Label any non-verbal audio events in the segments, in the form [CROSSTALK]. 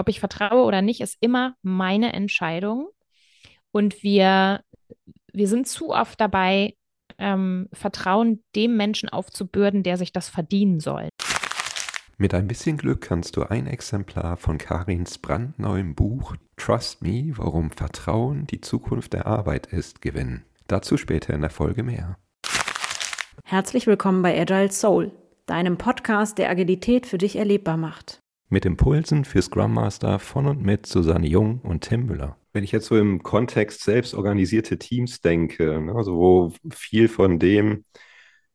ob ich vertraue oder nicht, ist immer meine Entscheidung. Und wir, wir sind zu oft dabei, ähm, Vertrauen dem Menschen aufzubürden, der sich das verdienen soll. Mit ein bisschen Glück kannst du ein Exemplar von Karins brandneuem Buch Trust Me, warum Vertrauen die Zukunft der Arbeit ist, gewinnen. Dazu später in der Folge mehr. Herzlich willkommen bei Agile Soul, deinem Podcast, der Agilität für dich erlebbar macht. Mit Impulsen für Scrum Master von und mit Susanne Jung und Tim Müller. Wenn ich jetzt so im Kontext selbstorganisierte Teams denke, ne, also wo viel von dem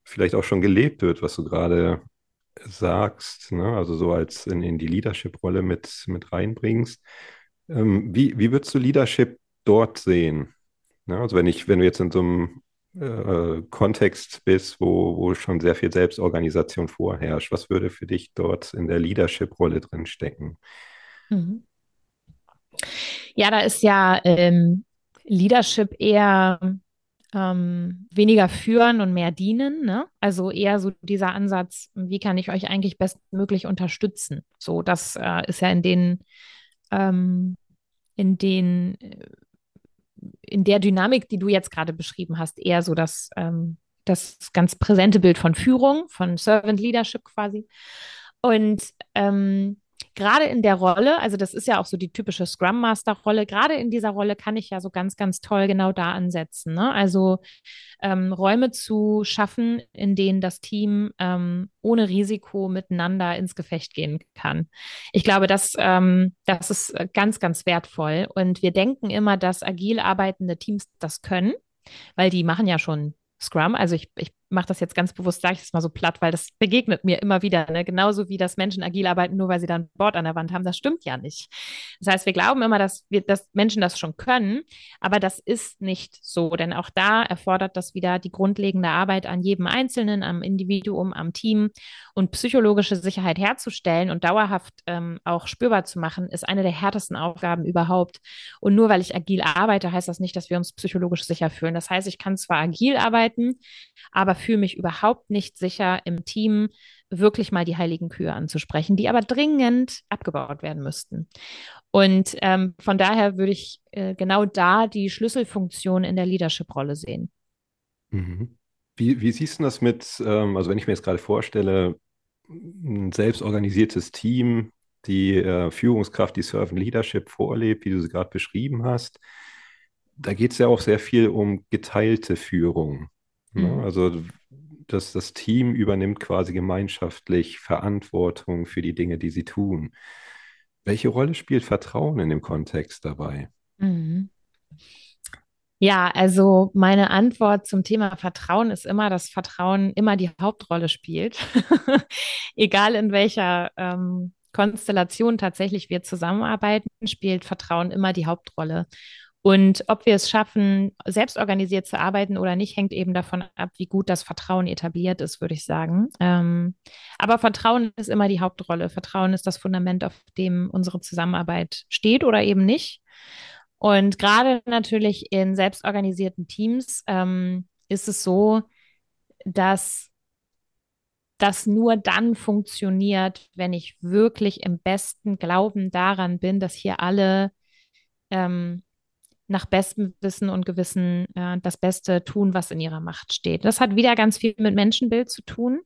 vielleicht auch schon gelebt wird, was du gerade sagst, ne, also so als in, in die Leadership-Rolle mit, mit reinbringst, ähm, wie, wie würdest du Leadership dort sehen? Ne, also wenn ich, wenn du jetzt in so einem äh, Kontext bist, wo, wo schon sehr viel Selbstorganisation vorherrscht, was würde für dich dort in der Leadership-Rolle drin stecken? Mhm. Ja, da ist ja ähm, Leadership eher ähm, weniger führen und mehr dienen. Ne? Also eher so dieser Ansatz, wie kann ich euch eigentlich bestmöglich unterstützen? So, das äh, ist ja in den, ähm, in den, äh, in der Dynamik, die du jetzt gerade beschrieben hast, eher so das, ähm, das ganz präsente Bild von Führung, von Servant Leadership quasi. Und ähm, gerade in der Rolle, also das ist ja auch so die typische Scrum Master Rolle, gerade in dieser Rolle kann ich ja so ganz, ganz toll genau da ansetzen. Ne? Also ähm, Räume zu schaffen, in denen das Team ähm, ohne Risiko miteinander ins Gefecht gehen kann. Ich glaube, das, ähm, das ist äh, ganz, ganz wertvoll. Und wir denken immer, dass agil arbeitende Teams das können, weil die machen ja schon Scrum. Also ich, ich mache das jetzt ganz bewusst, sage ich es mal so platt, weil das begegnet mir immer wieder. Ne? Genauso wie das Menschen agil arbeiten, nur weil sie dann ein Board an der Wand haben. Das stimmt ja nicht. Das heißt, wir glauben immer, dass wir, dass Menschen das schon können, aber das ist nicht so, denn auch da erfordert das wieder die grundlegende Arbeit an jedem Einzelnen, am Individuum, am Team und psychologische Sicherheit herzustellen und dauerhaft ähm, auch spürbar zu machen, ist eine der härtesten Aufgaben überhaupt. Und nur weil ich agil arbeite, heißt das nicht, dass wir uns psychologisch sicher fühlen. Das heißt, ich kann zwar agil arbeiten, aber fühle mich überhaupt nicht sicher, im Team wirklich mal die heiligen Kühe anzusprechen, die aber dringend abgebaut werden müssten. Und ähm, von daher würde ich äh, genau da die Schlüsselfunktion in der Leadership-Rolle sehen. Mhm. Wie, wie, siehst du das mit, ähm, also wenn ich mir jetzt gerade vorstelle, ein selbstorganisiertes Team, die äh, Führungskraft, die Servant Leadership vorlebt, wie du sie gerade beschrieben hast, da geht es ja auch sehr viel um geteilte Führung. Ne? Mhm. Also dass das Team übernimmt quasi gemeinschaftlich Verantwortung für die Dinge, die sie tun. Welche Rolle spielt Vertrauen in dem Kontext dabei? Mhm. Ja, also meine Antwort zum Thema Vertrauen ist immer, dass Vertrauen immer die Hauptrolle spielt. [LAUGHS] Egal in welcher ähm, Konstellation tatsächlich wir zusammenarbeiten, spielt Vertrauen immer die Hauptrolle. Und ob wir es schaffen, selbst organisiert zu arbeiten oder nicht, hängt eben davon ab, wie gut das Vertrauen etabliert ist, würde ich sagen. Ähm, aber Vertrauen ist immer die Hauptrolle. Vertrauen ist das Fundament, auf dem unsere Zusammenarbeit steht oder eben nicht. Und gerade natürlich in selbstorganisierten Teams ähm, ist es so, dass das nur dann funktioniert, wenn ich wirklich im besten Glauben daran bin, dass hier alle ähm, nach bestem Wissen und Gewissen äh, das Beste tun, was in ihrer Macht steht. Das hat wieder ganz viel mit Menschenbild zu tun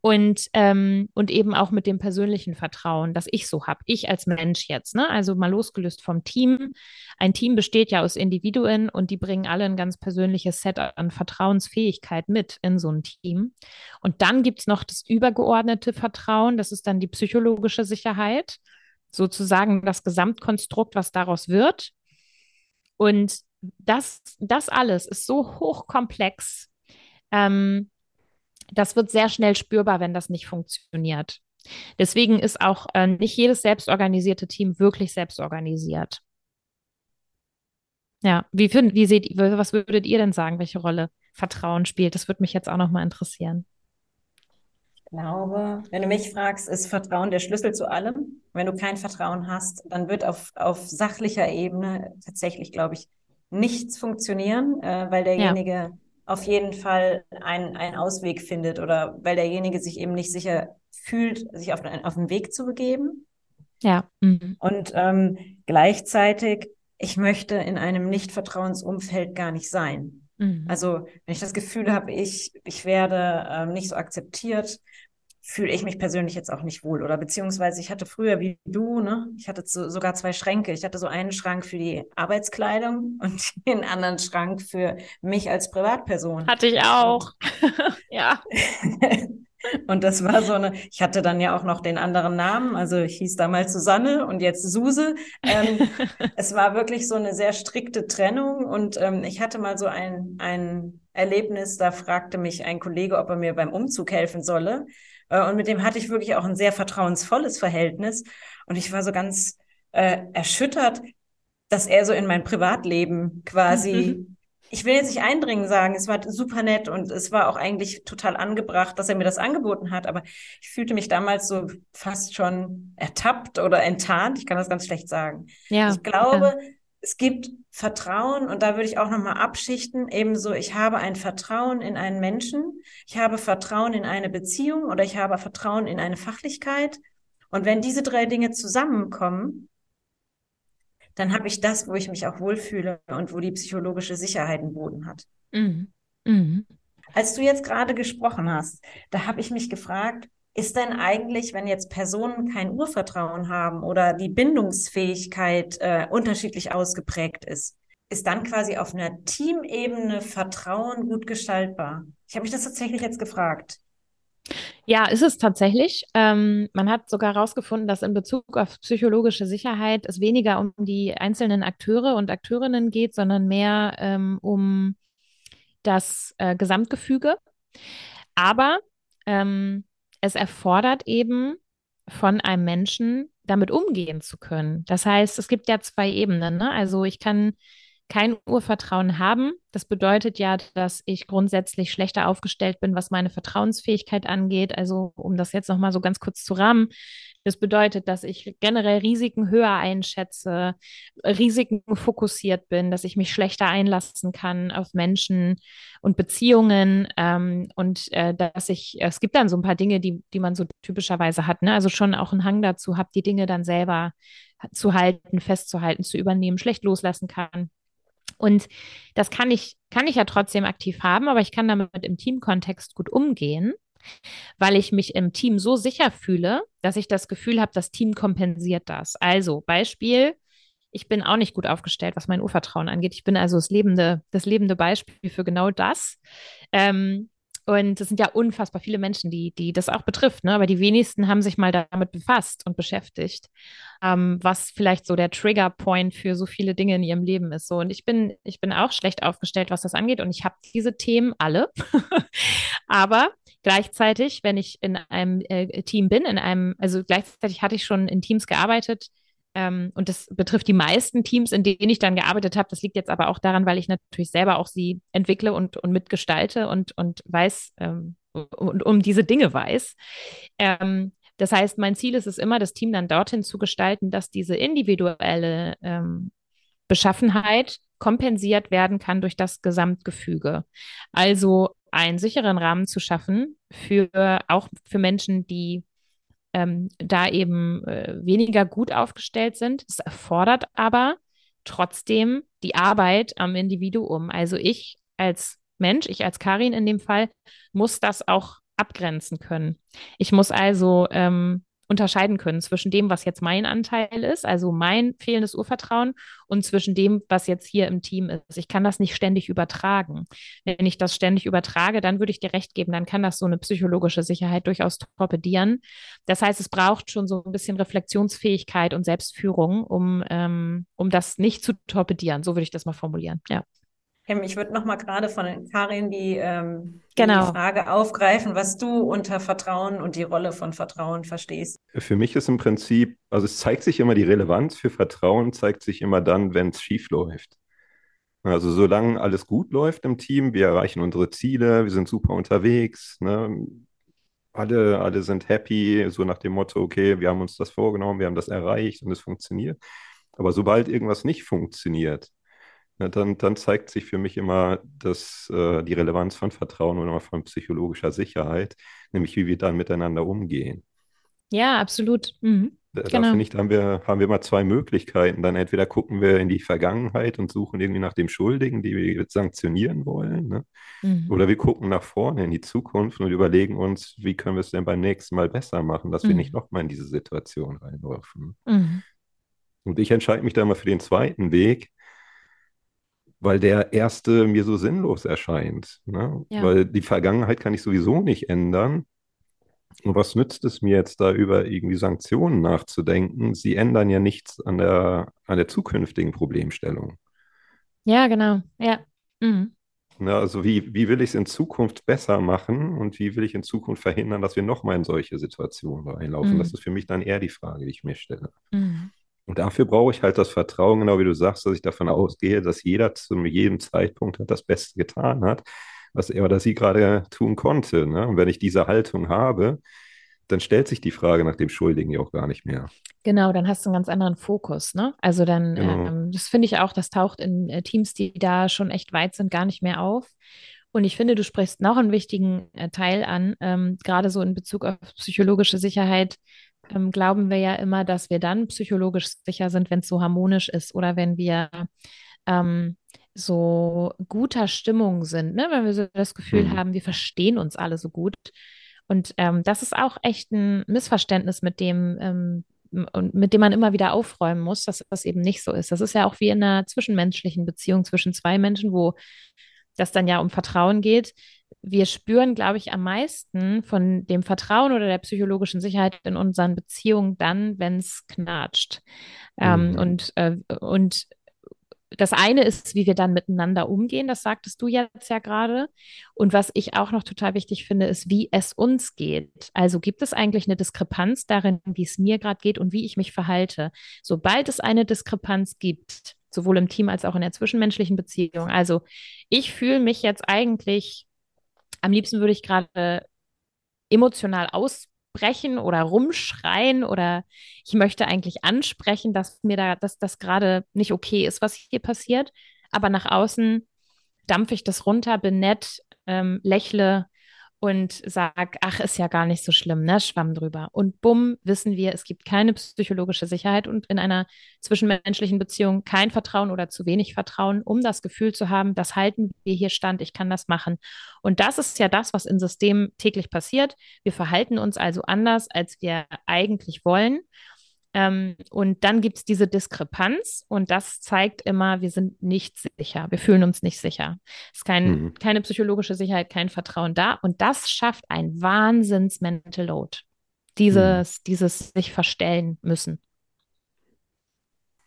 und, ähm, und eben auch mit dem persönlichen Vertrauen, das ich so habe, ich als Mensch jetzt. Ne? Also mal losgelöst vom Team. Ein Team besteht ja aus Individuen und die bringen alle ein ganz persönliches Set an Vertrauensfähigkeit mit in so ein Team. Und dann gibt es noch das übergeordnete Vertrauen, das ist dann die psychologische Sicherheit, sozusagen das Gesamtkonstrukt, was daraus wird. Und das, das alles ist so hochkomplex. Ähm, das wird sehr schnell spürbar, wenn das nicht funktioniert. Deswegen ist auch äh, nicht jedes selbstorganisierte Team wirklich selbstorganisiert. Ja, wie, find, wie seht ihr, was würdet ihr denn sagen, welche Rolle Vertrauen spielt? Das würde mich jetzt auch nochmal interessieren. Ich glaube, wenn du mich fragst, ist Vertrauen der Schlüssel zu allem. Wenn du kein Vertrauen hast, dann wird auf, auf sachlicher Ebene tatsächlich, glaube ich, nichts funktionieren, äh, weil derjenige ja. auf jeden Fall einen, einen Ausweg findet oder weil derjenige sich eben nicht sicher fühlt, sich auf, auf den Weg zu begeben. Ja. Mhm. Und ähm, gleichzeitig, ich möchte in einem Nicht-Vertrauensumfeld gar nicht sein. Mhm. Also, wenn ich das Gefühl habe, ich, ich werde ähm, nicht so akzeptiert, fühle ich mich persönlich jetzt auch nicht wohl. Oder beziehungsweise ich hatte früher wie du, ne, ich hatte so, sogar zwei Schränke. Ich hatte so einen Schrank für die Arbeitskleidung und [LAUGHS] den anderen Schrank für mich als Privatperson. Hatte ich auch. [LAUGHS] ja. [LAUGHS] Und das war so eine, ich hatte dann ja auch noch den anderen Namen, also ich hieß damals Susanne und jetzt Suse. Ähm, [LAUGHS] es war wirklich so eine sehr strikte Trennung und ähm, ich hatte mal so ein, ein Erlebnis, da fragte mich ein Kollege, ob er mir beim Umzug helfen solle. Äh, und mit dem hatte ich wirklich auch ein sehr vertrauensvolles Verhältnis. Und ich war so ganz äh, erschüttert, dass er so in mein Privatleben quasi. [LAUGHS] ich will jetzt nicht eindringen sagen, es war super nett und es war auch eigentlich total angebracht, dass er mir das angeboten hat. Aber ich fühlte mich damals so fast schon ertappt oder enttarnt. Ich kann das ganz schlecht sagen. Ja, ich glaube, ja es gibt Vertrauen und da würde ich auch nochmal abschichten, ebenso, ich habe ein Vertrauen in einen Menschen, ich habe Vertrauen in eine Beziehung oder ich habe Vertrauen in eine Fachlichkeit. Und wenn diese drei Dinge zusammenkommen, dann habe ich das, wo ich mich auch wohlfühle und wo die psychologische Sicherheit einen Boden hat. Mhm. Mhm. Als du jetzt gerade gesprochen hast, da habe ich mich gefragt, ist denn eigentlich, wenn jetzt Personen kein Urvertrauen haben oder die Bindungsfähigkeit äh, unterschiedlich ausgeprägt ist, ist dann quasi auf einer Teamebene Vertrauen gut gestaltbar? Ich habe mich das tatsächlich jetzt gefragt. Ja, ist es tatsächlich. Ähm, man hat sogar herausgefunden, dass in Bezug auf psychologische Sicherheit es weniger um die einzelnen Akteure und Akteurinnen geht, sondern mehr ähm, um das äh, Gesamtgefüge. Aber ähm, es erfordert eben von einem Menschen, damit umgehen zu können. Das heißt, es gibt ja zwei Ebenen. Ne? Also ich kann kein Urvertrauen haben. Das bedeutet ja, dass ich grundsätzlich schlechter aufgestellt bin, was meine Vertrauensfähigkeit angeht. Also um das jetzt nochmal so ganz kurz zu rahmen. Das bedeutet, dass ich generell Risiken höher einschätze, Risiken fokussiert bin, dass ich mich schlechter einlassen kann auf Menschen und Beziehungen ähm, und äh, dass ich, es gibt dann so ein paar Dinge, die, die man so typischerweise hat, ne? Also schon auch einen Hang dazu habe, die Dinge dann selber zu halten, festzuhalten, zu übernehmen, schlecht loslassen kann. Und das kann ich, kann ich ja trotzdem aktiv haben, aber ich kann damit im Teamkontext gut umgehen weil ich mich im Team so sicher fühle, dass ich das Gefühl habe, das Team kompensiert das. Also Beispiel, ich bin auch nicht gut aufgestellt, was mein Urvertrauen angeht. Ich bin also das lebende, das lebende Beispiel für genau das. Ähm, und es sind ja unfassbar viele Menschen, die, die das auch betrifft, ne? aber die wenigsten haben sich mal damit befasst und beschäftigt, ähm, was vielleicht so der Triggerpoint für so viele Dinge in ihrem Leben ist. So, und ich bin, ich bin auch schlecht aufgestellt, was das angeht, und ich habe diese Themen alle. [LAUGHS] aber gleichzeitig, wenn ich in einem äh, Team bin, in einem, also gleichzeitig hatte ich schon in Teams gearbeitet, ähm, und das betrifft die meisten Teams, in denen ich dann gearbeitet habe. Das liegt jetzt aber auch daran, weil ich natürlich selber auch sie entwickle und, und mitgestalte und, und weiß ähm, und um diese Dinge weiß. Ähm, das heißt, mein Ziel ist es immer, das Team dann dorthin zu gestalten, dass diese individuelle ähm, Beschaffenheit kompensiert werden kann durch das Gesamtgefüge. Also einen sicheren Rahmen zu schaffen für auch für Menschen, die ähm, da eben äh, weniger gut aufgestellt sind. Es erfordert aber trotzdem die Arbeit am Individuum. Also ich als Mensch, ich als Karin in dem Fall, muss das auch abgrenzen können. Ich muss also ähm, unterscheiden können zwischen dem, was jetzt mein Anteil ist, also mein fehlendes Urvertrauen, und zwischen dem, was jetzt hier im Team ist. Ich kann das nicht ständig übertragen. Wenn ich das ständig übertrage, dann würde ich dir recht geben, dann kann das so eine psychologische Sicherheit durchaus torpedieren. Das heißt, es braucht schon so ein bisschen Reflexionsfähigkeit und Selbstführung, um, ähm, um das nicht zu torpedieren. So würde ich das mal formulieren. Ja. Ich würde noch mal gerade von Karin die, ähm, genau. die Frage aufgreifen, was du unter Vertrauen und die Rolle von Vertrauen verstehst. Für mich ist im Prinzip, also es zeigt sich immer die Relevanz für Vertrauen, zeigt sich immer dann, wenn es schief läuft. Also solange alles gut läuft im Team, wir erreichen unsere Ziele, wir sind super unterwegs, ne? alle, alle sind happy, so nach dem Motto, okay, wir haben uns das vorgenommen, wir haben das erreicht und es funktioniert. Aber sobald irgendwas nicht funktioniert, ja, dann, dann zeigt sich für mich immer dass, äh, die Relevanz von Vertrauen und von psychologischer Sicherheit, nämlich wie wir dann miteinander umgehen. Ja, absolut. Mhm. Da, genau. finde ich, da haben wir, haben wir mal zwei Möglichkeiten. Dann entweder gucken wir in die Vergangenheit und suchen irgendwie nach dem Schuldigen, die wir sanktionieren wollen. Ne? Mhm. Oder wir gucken nach vorne in die Zukunft und überlegen uns, wie können wir es denn beim nächsten Mal besser machen, dass mhm. wir nicht nochmal in diese Situation reinlaufen. Mhm. Und ich entscheide mich da mal für den zweiten Weg, weil der erste mir so sinnlos erscheint. Ne? Ja. Weil die Vergangenheit kann ich sowieso nicht ändern. Und was nützt es mir jetzt da über irgendwie Sanktionen nachzudenken? Sie ändern ja nichts an der, an der zukünftigen Problemstellung. Ja, genau. Ja. Mhm. Na, also wie, wie will ich es in Zukunft besser machen und wie will ich in Zukunft verhindern, dass wir nochmal in solche Situationen reinlaufen? Mhm. Das ist für mich dann eher die Frage, die ich mir stelle. Mhm. Und dafür brauche ich halt das Vertrauen, genau wie du sagst, dass ich davon ausgehe, dass jeder zu jedem Zeitpunkt halt das Beste getan hat, was er oder sie gerade tun konnte. Ne? Und wenn ich diese Haltung habe, dann stellt sich die Frage nach dem Schuldigen ja auch gar nicht mehr. Genau, dann hast du einen ganz anderen Fokus, ne? Also dann, genau. ähm, das finde ich auch, das taucht in äh, Teams, die da schon echt weit sind, gar nicht mehr auf. Und ich finde, du sprichst noch einen wichtigen äh, Teil an, ähm, gerade so in Bezug auf psychologische Sicherheit. Ähm, glauben wir ja immer, dass wir dann psychologisch sicher sind, wenn es so harmonisch ist oder wenn wir ähm, so guter Stimmung sind, ne? wenn wir so das Gefühl mhm. haben, wir verstehen uns alle so gut. Und ähm, das ist auch echt ein Missverständnis, mit dem, ähm, mit dem man immer wieder aufräumen muss, dass das eben nicht so ist. Das ist ja auch wie in einer zwischenmenschlichen Beziehung zwischen zwei Menschen, wo das dann ja um Vertrauen geht. Wir spüren, glaube ich, am meisten von dem Vertrauen oder der psychologischen Sicherheit in unseren Beziehungen dann, wenn es knatscht. Ähm, mhm. und, äh, und das eine ist, wie wir dann miteinander umgehen, das sagtest du jetzt ja gerade. Und was ich auch noch total wichtig finde, ist, wie es uns geht. Also gibt es eigentlich eine Diskrepanz darin, wie es mir gerade geht und wie ich mich verhalte. Sobald es eine Diskrepanz gibt, sowohl im Team als auch in der zwischenmenschlichen Beziehung. Also ich fühle mich jetzt eigentlich, am liebsten würde ich gerade emotional aus brechen oder rumschreien oder ich möchte eigentlich ansprechen, dass mir da, dass das gerade nicht okay ist, was hier passiert. Aber nach außen dampfe ich das runter, bin nett, ähm, lächle und sag, ach, ist ja gar nicht so schlimm, ne? Schwamm drüber. Und bumm, wissen wir, es gibt keine psychologische Sicherheit und in einer zwischenmenschlichen Beziehung kein Vertrauen oder zu wenig Vertrauen, um das Gefühl zu haben, das halten wir hier stand, ich kann das machen. Und das ist ja das, was in Systemen täglich passiert. Wir verhalten uns also anders, als wir eigentlich wollen. Ähm, und dann gibt es diese Diskrepanz und das zeigt immer, wir sind nicht sicher, wir fühlen uns nicht sicher. Es ist kein, mhm. keine psychologische Sicherheit, kein Vertrauen da und das schafft ein Wahnsinns-Mental Load. Dieses, mhm. dieses sich verstellen müssen.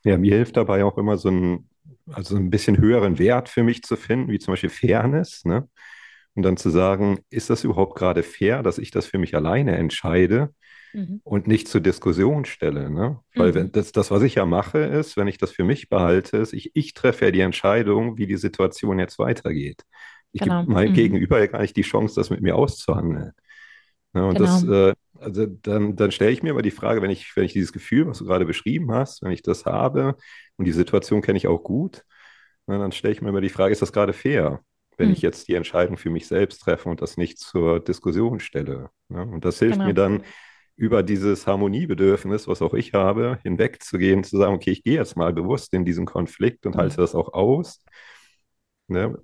Ja, mir hilft dabei auch immer so ein, also ein bisschen höheren Wert für mich zu finden, wie zum Beispiel Fairness, ne? Und dann zu sagen, ist das überhaupt gerade fair, dass ich das für mich alleine entscheide? mhm. und nicht zur Diskussion stelle. Ne? Weil mhm. wenn das, das, was ich ja mache, ist, wenn ich das für mich behalte, ist, ich, ich treffe ja die Entscheidung, wie die Situation jetzt weitergeht. Ich genau. gebe meinem mhm. Gegenüber ja gar nicht die Chance, das mit mir auszuhandeln. Ne? Und genau. das, äh, also dann, dann stelle ich mir aber die Frage, wenn ich, wenn ich dieses Gefühl, was du gerade beschrieben hast, wenn ich das habe und die Situation kenne ich auch gut, ne, dann stelle ich mir immer die Frage, ist das gerade fair? Wenn mhm. ich jetzt die Entscheidung für mich selbst treffe und das nicht zur Diskussion stelle. Ne? Und das hilft genau. mir dann, über dieses Harmoniebedürfnis, was auch ich habe, hinwegzugehen, zu sagen, okay, ich gehe jetzt mal bewusst in diesen Konflikt und halte mhm. das auch aus, ne,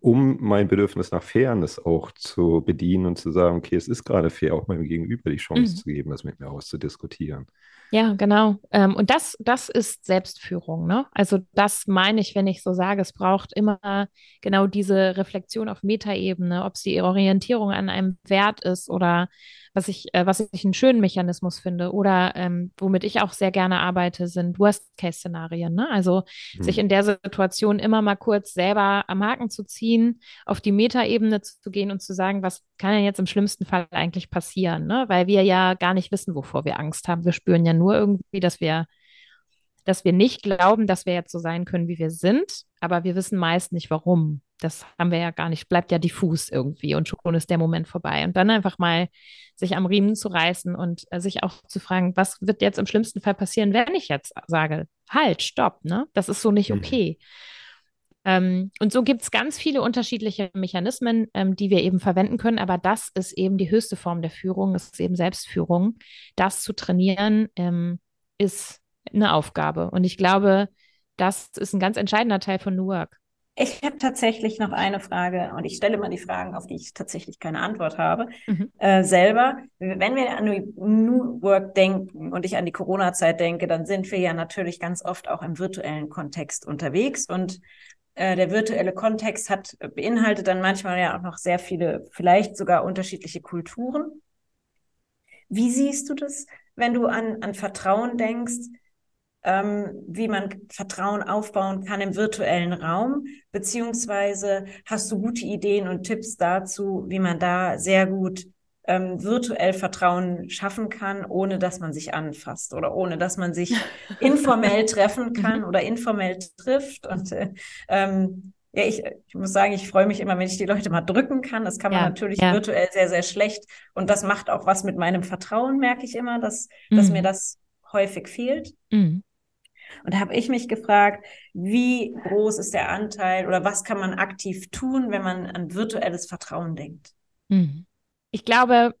um mein Bedürfnis nach Fairness auch zu bedienen und zu sagen, okay, es ist gerade fair, auch meinem Gegenüber die Chance mhm. zu geben, das mit mir auszudiskutieren. Ja, genau. Ähm, und das, das ist Selbstführung. Ne? Also das meine ich, wenn ich so sage, es braucht immer genau diese Reflexion auf Metaebene, ob es die Orientierung an einem Wert ist oder was ich, äh, was ich einen schönen Mechanismus finde oder ähm, womit ich auch sehr gerne arbeite, sind Worst-Case-Szenarien. Ne? Also mhm. sich in der Situation immer mal kurz selber am Haken zu ziehen, auf die Metaebene zu gehen und zu sagen, was kann denn jetzt im schlimmsten Fall eigentlich passieren? Ne? Weil wir ja gar nicht wissen, wovor wir Angst haben. Wir spüren ja nur irgendwie, dass wir dass wir nicht glauben, dass wir jetzt so sein können, wie wir sind, aber wir wissen meist nicht warum. Das haben wir ja gar nicht, bleibt ja diffus irgendwie und schon ist der Moment vorbei. Und dann einfach mal sich am Riemen zu reißen und äh, sich auch zu fragen, was wird jetzt im schlimmsten Fall passieren, wenn ich jetzt sage, halt, stopp, ne? Das ist so nicht mhm. okay. Ähm, und so gibt es ganz viele unterschiedliche Mechanismen, ähm, die wir eben verwenden können. Aber das ist eben die höchste Form der Führung, das ist eben Selbstführung. Das zu trainieren ähm, ist eine Aufgabe. Und ich glaube, das ist ein ganz entscheidender Teil von New Work. Ich habe tatsächlich noch eine Frage und ich stelle immer die Fragen, auf die ich tatsächlich keine Antwort habe, mhm. äh, selber. Wenn wir an New Work denken und ich an die Corona-Zeit denke, dann sind wir ja natürlich ganz oft auch im virtuellen Kontext unterwegs und äh, der virtuelle Kontext hat beinhaltet dann manchmal ja auch noch sehr viele, vielleicht sogar unterschiedliche Kulturen. Wie siehst du das, wenn du an, an Vertrauen denkst? Ähm, wie man Vertrauen aufbauen kann im virtuellen Raum, beziehungsweise hast du gute Ideen und Tipps dazu, wie man da sehr gut ähm, virtuell Vertrauen schaffen kann, ohne dass man sich anfasst oder ohne dass man sich [LAUGHS] informell treffen kann oder informell trifft. Und äh, ähm, ja, ich, ich muss sagen, ich freue mich immer, wenn ich die Leute mal drücken kann. Das kann man ja, natürlich ja. virtuell sehr, sehr schlecht. Und das macht auch was mit meinem Vertrauen, merke ich immer, dass, mhm. dass mir das häufig fehlt. Mhm. Und da habe ich mich gefragt, wie groß ist der Anteil oder was kann man aktiv tun, wenn man an virtuelles Vertrauen denkt? Mhm. Ich glaube,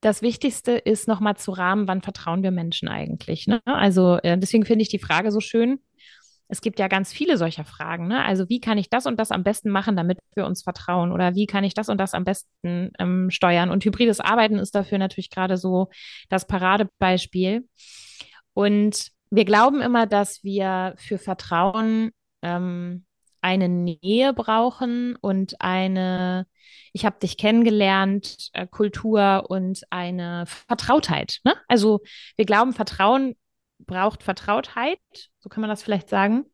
das Wichtigste ist nochmal zu rahmen, wann vertrauen wir Menschen eigentlich. Ne? Also äh, deswegen finde ich die Frage so schön. Es gibt ja ganz viele solcher Fragen. Ne? Also wie kann ich das und das am besten machen, damit wir uns vertrauen? Oder wie kann ich das und das am besten ähm, steuern? Und hybrides Arbeiten ist dafür natürlich gerade so das Paradebeispiel. Und wir glauben immer, dass wir für Vertrauen ähm, eine Nähe brauchen und eine, ich habe dich kennengelernt, äh, Kultur und eine Vertrautheit. Ne? Also wir glauben, Vertrauen braucht Vertrautheit, so kann man das vielleicht sagen.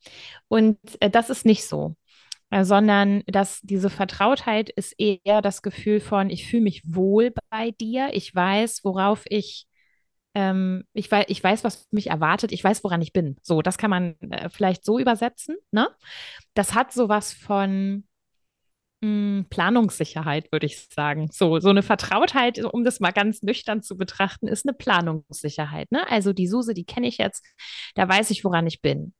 Und äh, das ist nicht so, äh, sondern dass diese Vertrautheit ist eher das Gefühl von, ich fühle mich wohl bei dir, ich weiß, worauf ich ähm, ich, weiß, ich weiß, was mich erwartet, ich weiß, woran ich bin. So, das kann man äh, vielleicht so übersetzen. Ne? Das hat sowas von mh, hm, Planungssicherheit, würde ich sagen. So, so eine Vertrautheit, um das mal ganz nüchtern zu betrachten, ist eine Planungssicherheit. Ne? Also die Suse, die kenne ich jetzt, da weiß ich, woran ich bin.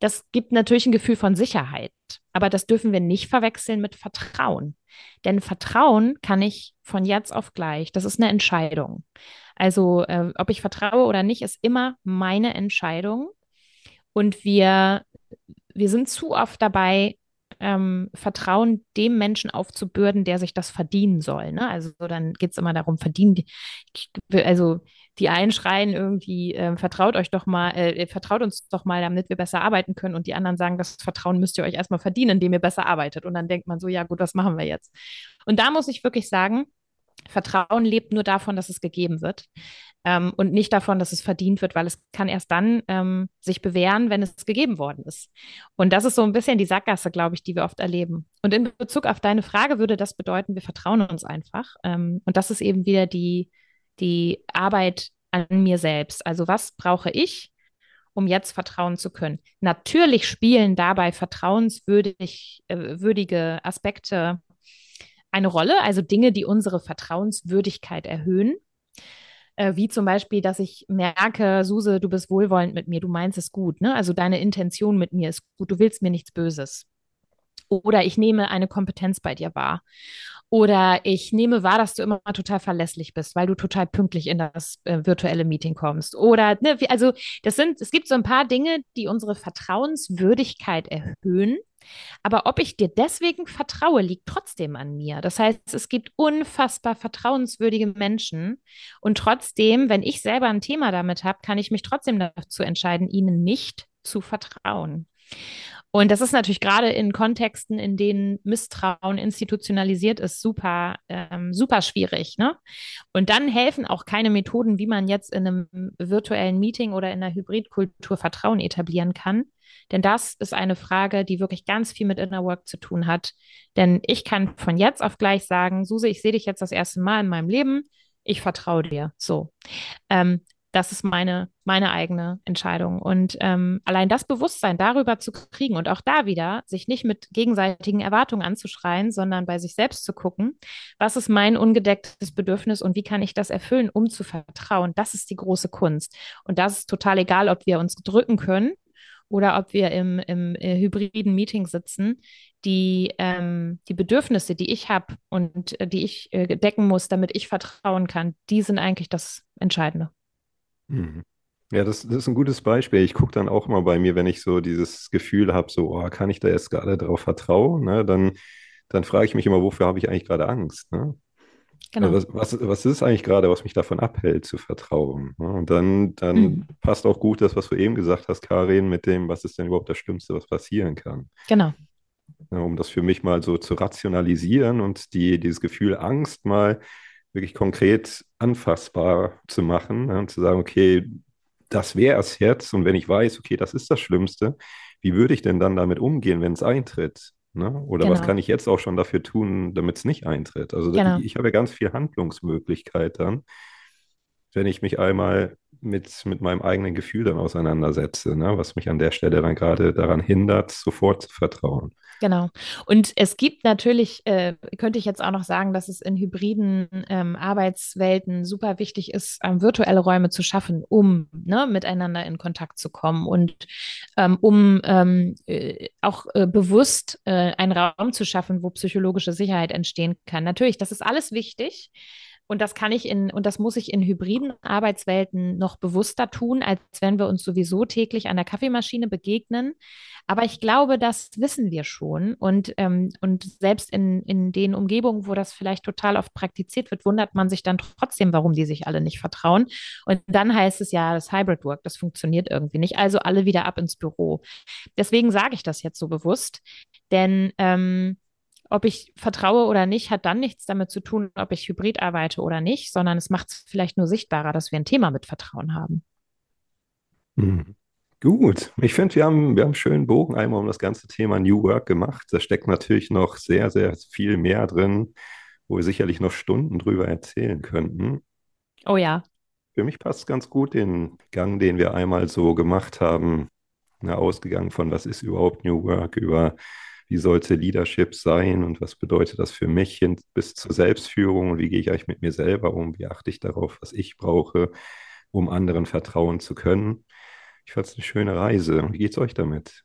Das gibt natürlich ein Gefühl von Sicherheit, aber das dürfen wir nicht verwechseln mit Vertrauen. Denn Vertrauen kann ich von jetzt auf gleich. Das ist eine Entscheidung. Also äh, ob ich vertraue oder nicht, ist immer meine Entscheidung. Und wir, wir sind zu oft dabei, ähm, Vertrauen dem Menschen aufzubürden, der sich das verdienen soll. Ne? Also dann geht es immer darum, verdienen die, also die einen schreien irgendwie, äh, vertraut euch doch mal, äh, vertraut uns doch mal, damit wir besser arbeiten können. Und die anderen sagen, das Vertrauen müsst ihr euch erstmal verdienen, indem ihr besser arbeitet. Und dann denkt man so, ja gut, was machen wir jetzt? Und da muss ich wirklich sagen, Vertrauen lebt nur davon, dass es gegeben wird ähm, und nicht davon, dass es verdient wird, weil es kann erst dann ähm, sich bewähren, wenn es gegeben worden ist. Und das ist so ein bisschen die Sackgasse, glaube ich, die wir oft erleben. Und in Bezug auf deine Frage würde das bedeuten, wir vertrauen uns einfach. Ähm, und das ist eben wieder die, die Arbeit an mir selbst. Also was brauche ich, um jetzt vertrauen zu können? Natürlich spielen dabei vertrauenswürdige äh, Aspekte eine Rolle, also Dinge, die unsere Vertrauenswürdigkeit erhöhen. Äh, wie zum Beispiel, dass ich merke, Suse, du bist wohlwollend mit mir, du meinst es gut, ne? Also deine Intention mit mir ist gut, du willst mir nichts Böses. Oder ich nehme eine Kompetenz bei dir wahr. Oder ich nehme wahr, dass du immer total verlässlich bist, weil du total pünktlich in das äh, virtuelle Meeting kommst. Oder, ne, also das sind, es gibt so ein paar Dinge, die unsere Vertrauenswürdigkeit erhöhen. Aber ob ich dir deswegen vertraue, liegt trotzdem an mir. Das heißt, es gibt unfassbar vertrauenswürdige Menschen. Und trotzdem, wenn ich selber ein Thema damit habe, kann ich mich trotzdem dazu entscheiden, ihnen nicht zu vertrauen. Und das ist natürlich gerade in Kontexten, in denen Misstrauen institutionalisiert ist, super, ähm, super schwierig. Ne? Und dann helfen auch keine Methoden, wie man jetzt in einem virtuellen Meeting oder in einer Hybridkultur Vertrauen etablieren kann. Denn das ist eine Frage, die wirklich ganz viel mit Inner Work zu tun hat. Denn ich kann von jetzt auf gleich sagen, Suse, ich sehe dich jetzt das erste Mal in meinem Leben. Ich vertraue dir. So. Ähm, das ist meine, meine eigene Entscheidung. Und ähm, allein das Bewusstsein darüber zu kriegen und auch da wieder sich nicht mit gegenseitigen Erwartungen anzuschreien, sondern bei sich selbst zu gucken, was ist mein ungedecktes Bedürfnis und wie kann ich das erfüllen, um zu vertrauen, das ist die große Kunst. Und das ist total egal, ob wir uns drücken können oder ob wir im, im äh, hybriden Meeting sitzen, die, ähm, die Bedürfnisse, die ich habe und äh, die ich äh, decken muss, damit ich vertrauen kann, die sind eigentlich das Entscheidende. Mhm. Ja, das, das ist ein gutes Beispiel. Ich gucke dann auch mal bei mir, wenn ich so dieses Gefühl habe, so, oh, kann ich da jetzt gerade drauf vertrauen? Ne? Dann, dann frage ich mich immer, wofür habe ich eigentlich gerade Angst? Ne? Genau. Was, was, was ist eigentlich gerade, was mich davon abhält, zu vertrauen? Ne? Und dann, dann Mhm. passt auch gut das, was du eben gesagt hast, Karin, mit dem, was ist denn überhaupt das Schlimmste, was passieren kann? Genau. Ja, um das für mich mal so zu rationalisieren und die, dieses Gefühl Angst mal wirklich konkret anfassbar zu machen ne? und zu sagen, okay, das wäre es jetzt. Und wenn ich weiß, okay, das ist das Schlimmste, wie würde ich denn dann damit umgehen, wenn es eintritt? Ne? Oder was Genau. kann ich jetzt auch schon dafür tun, damit es nicht eintritt? Also Genau. ich, ich habe ja ganz viel Handlungsmöglichkeit dann, wenn ich mich einmal mit, mit meinem eigenen Gefühl dann auseinandersetze, ne? Was mich an der Stelle dann gerade daran hindert, sofort zu vertrauen. Genau. Und es gibt natürlich, äh, könnte ich jetzt auch noch sagen, dass es in hybriden ähm, Arbeitswelten super wichtig ist, ähm, virtuelle Räume zu schaffen, um ne, miteinander in Kontakt zu kommen und ähm, um ähm, äh, auch äh, bewusst äh, einen Raum zu schaffen, wo psychologische Sicherheit entstehen kann. Natürlich, das ist alles wichtig. Und das kann ich in, und das muss ich in hybriden Arbeitswelten noch bewusster tun, als wenn wir uns sowieso täglich an der Kaffeemaschine begegnen. Aber ich glaube, das wissen wir schon. Und, ähm, und selbst in, in den Umgebungen, wo das vielleicht total oft praktiziert wird, wundert man sich dann trotzdem, warum die sich alle nicht vertrauen. Und dann heißt es ja, das Hybrid Work, das funktioniert irgendwie nicht. Also alle wieder ab ins Büro. Deswegen sage ich das jetzt so bewusst. Denn ähm, ob ich vertraue oder nicht, hat dann nichts damit zu tun, ob ich hybrid arbeite oder nicht, sondern es macht es vielleicht nur sichtbarer, dass wir ein Thema mit Vertrauen haben. Mhm. Gut, ich finde, wir haben, wir haben einen schönen Bogen einmal um das ganze Thema New Work gemacht. Da steckt natürlich noch sehr, sehr viel mehr drin, wo wir sicherlich noch Stunden drüber erzählen könnten. Oh ja. Für mich passt ganz gut den Gang, den wir einmal so gemacht haben, ausgegangen von, was ist überhaupt New Work, über wie sollte Leadership sein und was bedeutet das für mich hin bis zur Selbstführung und wie gehe ich eigentlich mit mir selber um, wie achte ich darauf, was ich brauche, um anderen vertrauen zu können. Ich fand es eine schöne Reise. Wie geht's euch damit?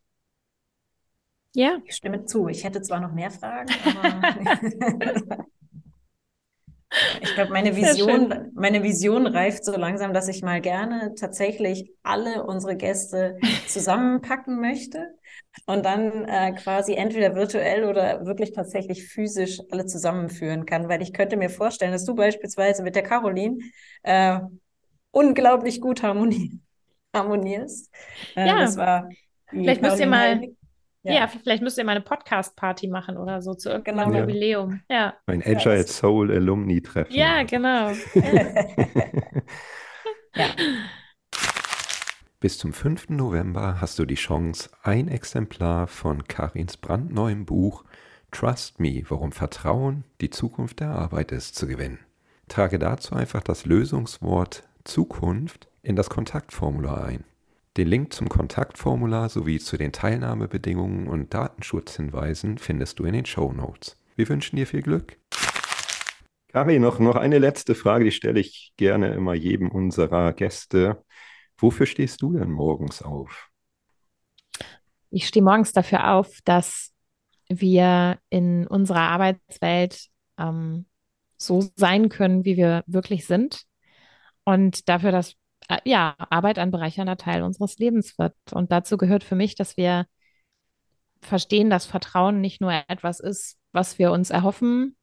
Ja. Ich stimme zu. Ich hätte zwar noch mehr Fragen, [LAUGHS] aber [LAUGHS] ich glaube, meine. Vision, meine Vision reift so langsam, dass ich mal gerne tatsächlich alle unsere Gäste zusammenpacken möchte und dann äh, quasi entweder virtuell oder wirklich tatsächlich physisch alle zusammenführen kann, weil ich könnte mir vorstellen, dass du beispielsweise mit der Caroline äh, unglaublich gut harmoni [LAUGHS] harmonierst. Äh, Ja. das war Vielleicht müsst ihr Caroline mal- Heilig. Ja. vielleicht müsst ihr mal eine Podcast-Party machen oder so zu irgendeinem Genau. Ja. Jubiläum. Ja. Ein Ja, Agile das- Soul Alumni Treffen. Ja, genau. [LAUGHS] Ja. [LAUGHS] Bis zum 5. November hast du die Chance, ein Exemplar von Karins brandneuem Buch Trust Me, warum Vertrauen die Zukunft der Arbeit ist, zu gewinnen. Trage dazu einfach das Lösungswort Zukunft in das Kontaktformular ein. Den Link zum Kontaktformular sowie zu den Teilnahmebedingungen und Datenschutzhinweisen findest du in den Show Notes. Wir wünschen dir viel Glück. Karin, noch, noch eine letzte Frage, die stelle ich gerne immer jedem unserer Gäste. Wofür stehst du denn morgens auf? Ich stehe morgens dafür auf, dass wir in unserer Arbeitswelt ähm, so sein können, wie wir wirklich sind. Und dafür, dass äh, ja, Arbeit ein bereichernder Teil unseres Lebens wird. Und dazu gehört für mich, dass wir verstehen, dass Vertrauen nicht nur etwas ist, was wir uns erhoffen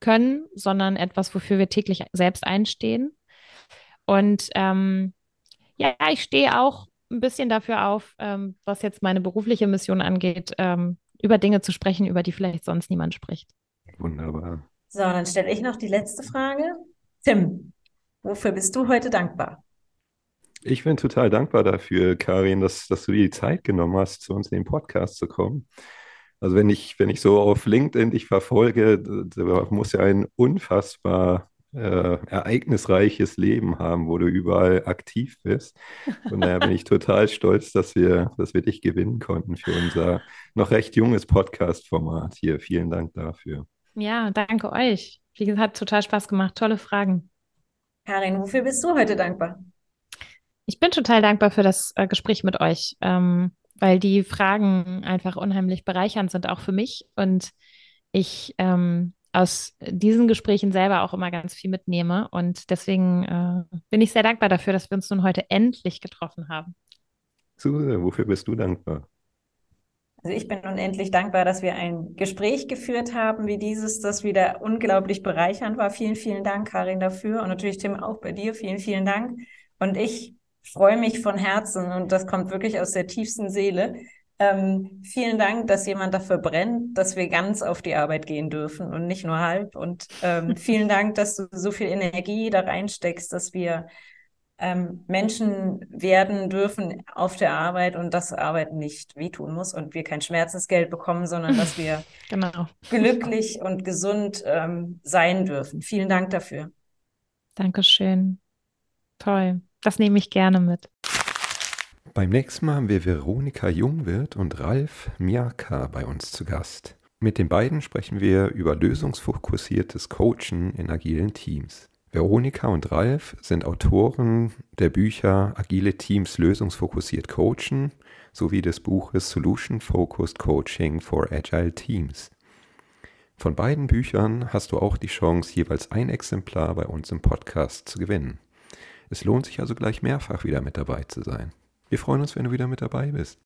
können, sondern etwas, wofür wir täglich selbst einstehen. Und ähm, ja, ich stehe auch ein bisschen dafür auf, ähm, was jetzt meine berufliche Mission angeht, ähm, über Dinge zu sprechen, über die vielleicht sonst niemand spricht. Wunderbar. So, dann stelle ich noch die letzte Frage. Tim, wofür bist du heute dankbar? Ich bin total dankbar dafür, Karin, dass, dass du dir die Zeit genommen hast, zu uns in den Podcast zu kommen. Also wenn ich, wenn ich so auf LinkedIn dich verfolge, du musst ja ein unfassbar äh, ereignisreiches Leben haben, wo du überall aktiv bist. Von daher bin ich [LAUGHS] total stolz, dass wir, dass wir dich gewinnen konnten für unser noch recht junges Podcast-Format hier. Vielen Dank dafür. Ja, danke euch. Wie gesagt, hat total Spaß gemacht. Tolle Fragen. Karin, wofür bist du heute dankbar? Ich bin total dankbar für das äh, Gespräch mit euch, ähm, weil die Fragen einfach unheimlich bereichernd sind, auch für mich. Und ich ähm, aus diesen Gesprächen selber auch immer ganz viel mitnehme. Und deswegen äh, bin ich sehr dankbar dafür, dass wir uns nun heute endlich getroffen haben. Suse, wofür bist du dankbar? Also ich bin unendlich dankbar, dass wir ein Gespräch geführt haben wie dieses, das wieder unglaublich bereichernd war. Vielen, vielen Dank, Karin, dafür. Und natürlich Tim auch bei dir. Vielen, vielen Dank. Und ich freue mich von Herzen und das kommt wirklich aus der tiefsten Seele. Ähm, vielen Dank, dass jemand dafür brennt, dass wir ganz auf die Arbeit gehen dürfen und nicht nur halb. Und ähm, [LAUGHS] vielen Dank, dass du so viel Energie da reinsteckst, dass wir ähm, Menschen werden dürfen auf der Arbeit und dass Arbeit nicht wehtun muss und wir kein Schmerzensgeld bekommen, sondern dass wir [LAUGHS] genau. glücklich und gesund ähm, sein dürfen. Vielen Dank dafür. Dankeschön. Toll. Das nehme ich gerne mit. Beim nächsten Mal haben wir Veronika Jungwirth und Ralf Miaka bei uns zu Gast. Mit den beiden sprechen wir über lösungsfokussiertes Coachen in agilen Teams. Veronika und Ralf sind Autoren der Bücher Agile Teams lösungsfokussiert coachen sowie des Buches Solution Focused Coaching for Agile Teams. Von beiden Büchern hast du auch die Chance, jeweils ein Exemplar bei uns im Podcast zu gewinnen. Es lohnt sich also gleich mehrfach wieder mit dabei zu sein. Wir freuen uns, wenn du wieder mit dabei bist.